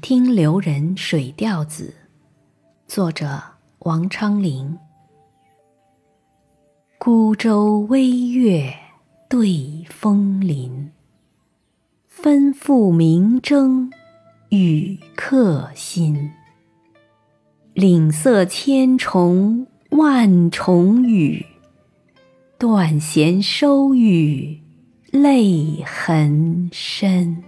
听流人水调子，作者王昌龄。孤舟微月对风林，分付明争与客心。岭色千重万重雨，断弦收雨泪痕深。